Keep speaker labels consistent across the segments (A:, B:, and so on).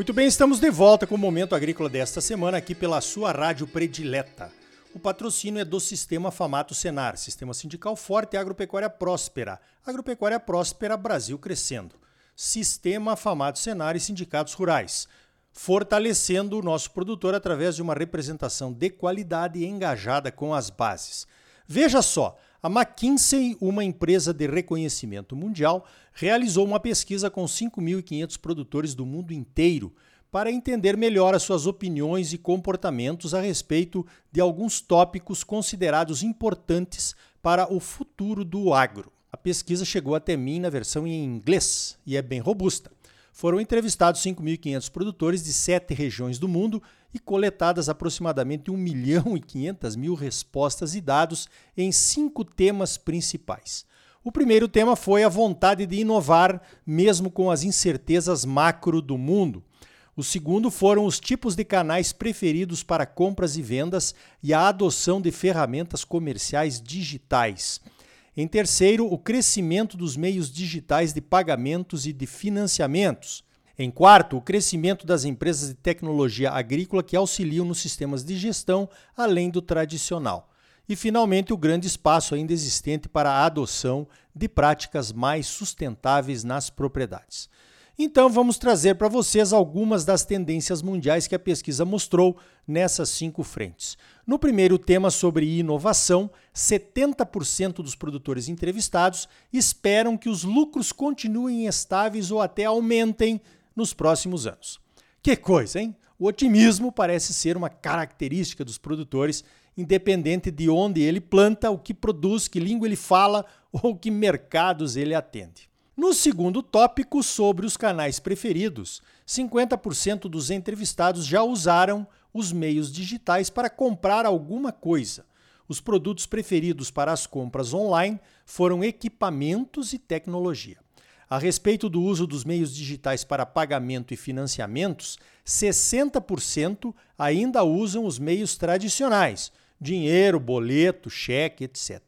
A: Muito bem, estamos de volta com o Momento Agrícola desta semana aqui pela sua rádio predileta. O patrocínio é do Sistema Famato Senar, Sistema Sindical Forte e Agropecuária Próspera. Agropecuária Próspera, Brasil crescendo. Sistema Famato Senar e Sindicatos Rurais, fortalecendo o nosso produtor através de uma representação de qualidade e engajada com as bases. Veja só, a McKinsey, uma empresa de reconhecimento mundial, realizou uma pesquisa com 5.500 produtores do mundo inteiro para entender melhor as suas opiniões e comportamentos a respeito de alguns tópicos considerados importantes para o futuro do agro. A pesquisa chegou até mim na versão em inglês e é bem robusta. Foram entrevistados 5.500 produtores de sete regiões do mundo e coletadas aproximadamente 1 milhão e 500 mil respostas e dados em cinco temas principais. O primeiro tema foi a vontade de inovar, mesmo com as incertezas macro do mundo. O segundo foram os tipos de canais preferidos para compras e vendas e a adoção de ferramentas comerciais digitais. Em terceiro, o crescimento dos meios digitais de pagamentos e de financiamentos. Em quarto, o crescimento das empresas de tecnologia agrícola que auxiliam nos sistemas de gestão, além do tradicional. E, finalmente, o grande espaço ainda existente para a adoção de práticas mais sustentáveis nas propriedades. Então, vamos trazer para vocês algumas das tendências mundiais que a pesquisa mostrou nessas cinco frentes. No primeiro tema sobre inovação, 70% dos produtores entrevistados esperam que os lucros continuem estáveis ou até aumentem nos próximos anos. Que coisa, hein? O otimismo parece ser uma característica dos produtores, independente de onde ele planta, o que produz, que língua ele fala ou que mercados ele atende. No segundo tópico, sobre os canais preferidos, 50% dos entrevistados já usaram os meios digitais para comprar alguma coisa. Os produtos preferidos para as compras online foram equipamentos e tecnologia. A respeito do uso dos meios digitais para pagamento e financiamentos, 60% ainda usam os meios tradicionais, dinheiro, boleto, cheque, etc.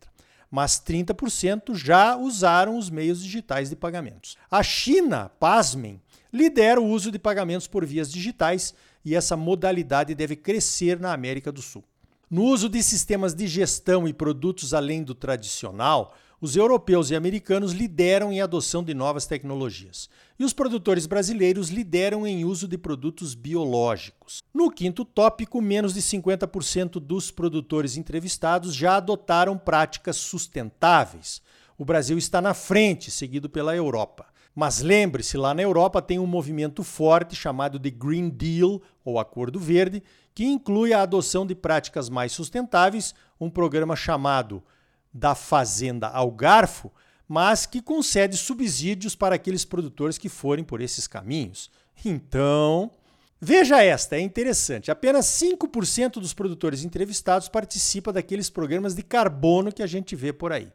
A: Mas 30% já usaram os meios digitais de pagamentos. A China, pasmem, lidera o uso de pagamentos por vias digitais e essa modalidade deve crescer na América do Sul. No uso de sistemas de gestão e produtos além do tradicional, os europeus e americanos lideram em adoção de novas tecnologias. E os produtores brasileiros lideram em uso de produtos biológicos. No quinto tópico, menos de 50% dos produtores entrevistados já adotaram práticas sustentáveis. O Brasil está na frente, seguido pela Europa. Mas lembre-se, lá na Europa tem um movimento forte chamado de Green Deal, ou Acordo Verde, que inclui a adoção de práticas mais sustentáveis, um programa chamado da fazenda ao garfo, mas que concede subsídios para aqueles produtores que forem por esses caminhos. Então, veja esta, é interessante. Apenas 5% dos produtores entrevistados participa daqueles programas de carbono que a gente vê por aí.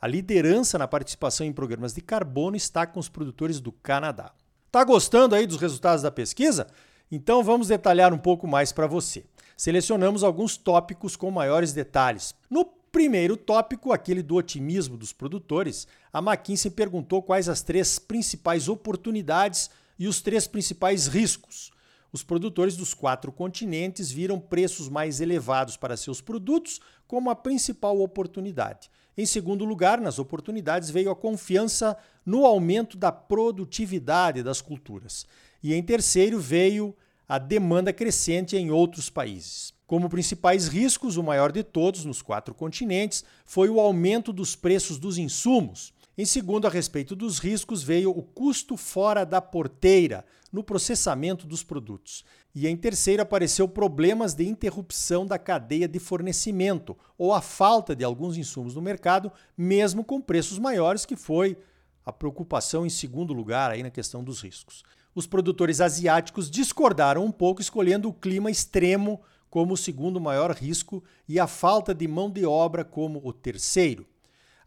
A: A liderança na participação em programas de carbono está com os produtores do Canadá. Tá gostando aí dos resultados da pesquisa? Então vamos detalhar um pouco mais para você. Selecionamos alguns tópicos com maiores detalhes. No Primeiro tópico, aquele do otimismo dos produtores, a McKinsey perguntou quais as três principais oportunidades e os três principais riscos. Os produtores dos quatro continentes viram preços mais elevados para seus produtos como a principal oportunidade. Em segundo lugar, nas oportunidades veio a confiança no aumento da produtividade das culturas. E em terceiro veio a demanda crescente em outros países. Como principais riscos, o maior de todos nos quatro continentes foi o aumento dos preços dos insumos. Em segundo, a respeito dos riscos, veio o custo fora da porteira no processamento dos produtos. E em terceiro, apareceu problemas de interrupção da cadeia de fornecimento ou a falta de alguns insumos no mercado, mesmo com preços maiores, que foi a preocupação em segundo lugar aí na questão dos riscos. Os produtores asiáticos discordaram um pouco, escolhendo o clima extremo como o segundo maior risco e a falta de mão de obra como o terceiro.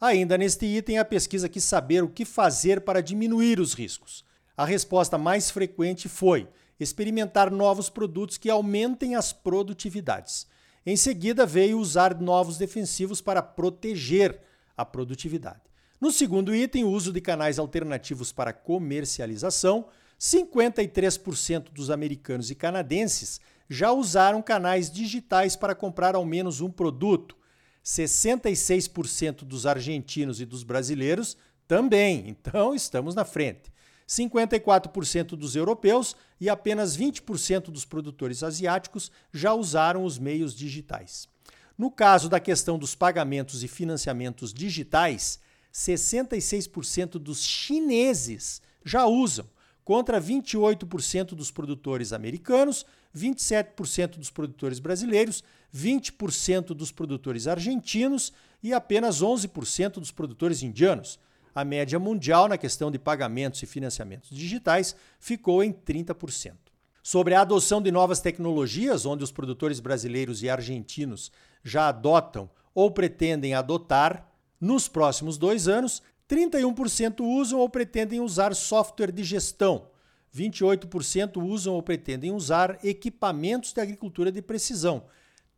A: Ainda neste item, a pesquisa quis saber o que fazer para diminuir os riscos. A resposta mais frequente foi experimentar novos produtos que aumentem as produtividades. Em seguida, veio usar novos defensivos para proteger a produtividade. No segundo item, o uso de canais alternativos para comercialização 53% dos americanos e canadenses já usaram canais digitais para comprar ao menos um produto. 66% dos argentinos e dos brasileiros também. Então, estamos na frente. 54% dos europeus e apenas 20% dos produtores asiáticos já usaram os meios digitais. No caso da questão dos pagamentos e financiamentos digitais, 66% dos chineses já usam, contra 28% dos produtores americanos, 27% dos produtores brasileiros, 20% dos produtores argentinos e apenas 11% dos produtores indianos. A média mundial na questão de pagamentos e financiamentos digitais ficou em 30%. Sobre a adoção de novas tecnologias, onde os produtores brasileiros e argentinos já adotam ou pretendem adotar, nos próximos dois anos, 31% usam ou pretendem usar software de gestão, 28% usam ou pretendem usar equipamentos de agricultura de precisão,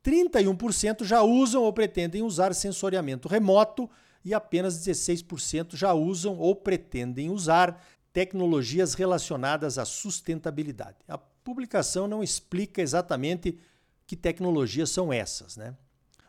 A: 31% já usam ou pretendem usar sensoriamento remoto e apenas 16% já usam ou pretendem usar tecnologias relacionadas à sustentabilidade. A publicação não explica exatamente que tecnologias são essas, né?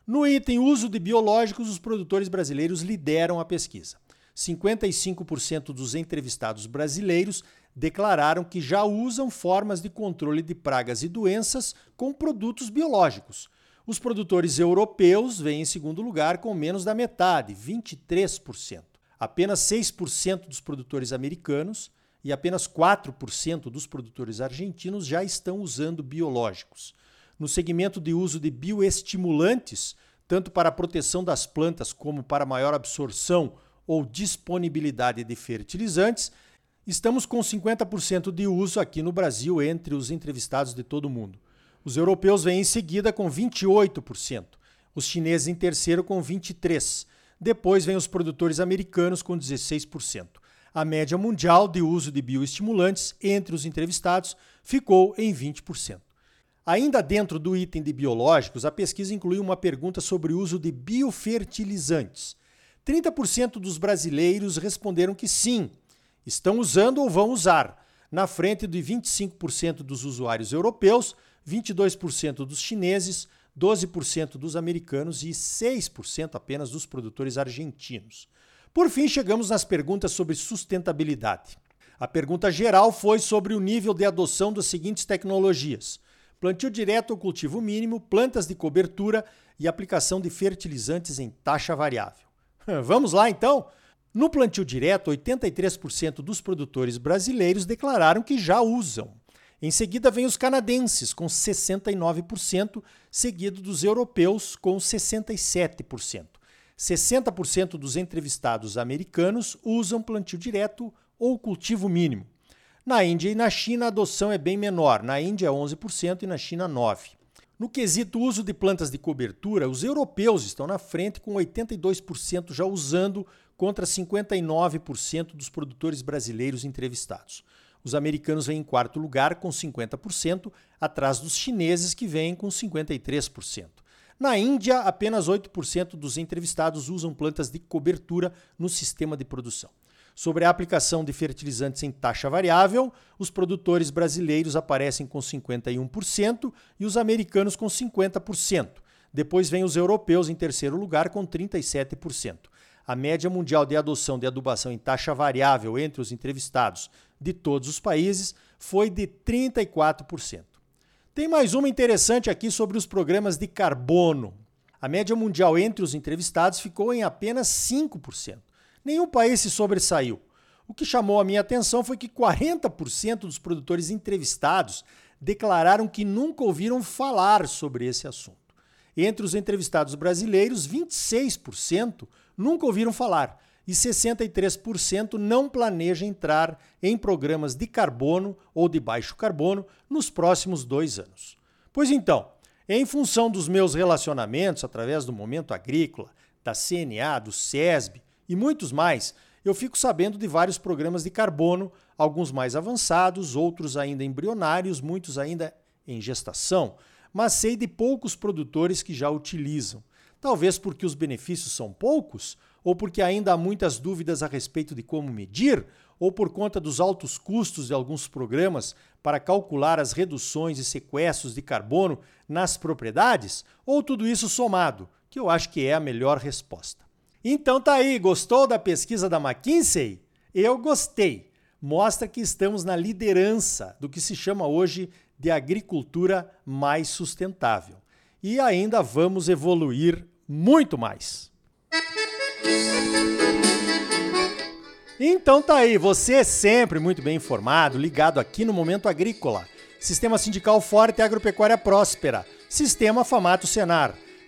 A: No item uso de biológicos, os produtores brasileiros lideram a pesquisa. 55% dos entrevistados brasileiros declararam que já usam formas de controle de pragas e doenças com produtos biológicos. Os produtores europeus vêm em segundo lugar com menos da metade, 23%. Apenas 6% dos produtores americanos e apenas 4% dos produtores argentinos já estão usando biológicos. No segmento de uso de bioestimulantes, tanto para a proteção das plantas como para maior absorção ou disponibilidade de fertilizantes, estamos com 50% de uso aqui no Brasil entre os entrevistados de todo o mundo. Os europeus vêm em seguida com 28%, os chineses em terceiro com 23%. Depois vem os produtores americanos com 16%. A média mundial de uso de bioestimulantes entre os entrevistados ficou em 20%. Ainda dentro do item de biológicos, a pesquisa incluiu uma pergunta sobre o uso de biofertilizantes. 30% dos brasileiros responderam que sim, estão usando ou vão usar, na frente de 25% dos usuários europeus, 22% dos chineses, 12% dos americanos e 6% apenas dos produtores argentinos. Por fim, chegamos nas perguntas sobre sustentabilidade. A pergunta geral foi sobre o nível de adoção das seguintes tecnologias: plantio direto ou cultivo mínimo, plantas de cobertura e aplicação de fertilizantes em taxa variável. Vamos lá então? No plantio direto, 83% dos produtores brasileiros declararam que já usam. Em seguida vem os canadenses, com 69%, seguido dos europeus, com 67%. 60% dos entrevistados americanos usam plantio direto ou cultivo mínimo. Na Índia e na China, a adoção é bem menor. Na Índia é 11% e na China 9%. No quesito uso de plantas de cobertura, os europeus estão na frente, com 82% já usando, contra 59% dos produtores brasileiros entrevistados. Os americanos vêm em quarto lugar, com 50%, atrás dos chineses, que vêm com 53%. Na Índia, apenas 8% dos entrevistados usam plantas de cobertura no sistema de produção. Sobre a aplicação de fertilizantes em taxa variável, os produtores brasileiros aparecem com 51% e os americanos com 50%. Depois vem os europeus em terceiro lugar com 37%. A média mundial de adoção de adubação em taxa variável entre os entrevistados de todos os países foi de 34%. Tem mais uma interessante aqui sobre os programas de carbono. A média mundial entre os entrevistados ficou em apenas 5%. Nenhum país se sobressaiu. O que chamou a minha atenção foi que 40% dos produtores entrevistados declararam que nunca ouviram falar sobre esse assunto. Entre os entrevistados brasileiros, 26% nunca ouviram falar e 63% não planeja entrar em programas de carbono ou de baixo carbono nos próximos dois anos. Pois então, em função dos meus relacionamentos através do Momento Agrícola, da CNA, do SESB e muitos mais, eu fico sabendo de vários programas de carbono, alguns mais avançados, outros ainda embrionários, muitos ainda em gestação, mas sei de poucos produtores que já utilizam. Talvez porque os benefícios são poucos, ou porque ainda há muitas dúvidas a respeito de como medir, ou por conta dos altos custos de alguns programas para calcular as reduções e sequestros de carbono nas propriedades, ou tudo isso somado, que eu acho que é a melhor resposta. Então tá aí, gostou da pesquisa da McKinsey? Eu gostei. Mostra que estamos na liderança do que se chama hoje de agricultura mais sustentável. E ainda vamos evoluir muito mais. Então tá aí, você é sempre muito bem informado, ligado aqui no Momento Agrícola. Sistema Sindical Forte e Agropecuária Próspera. Sistema Famato Senar.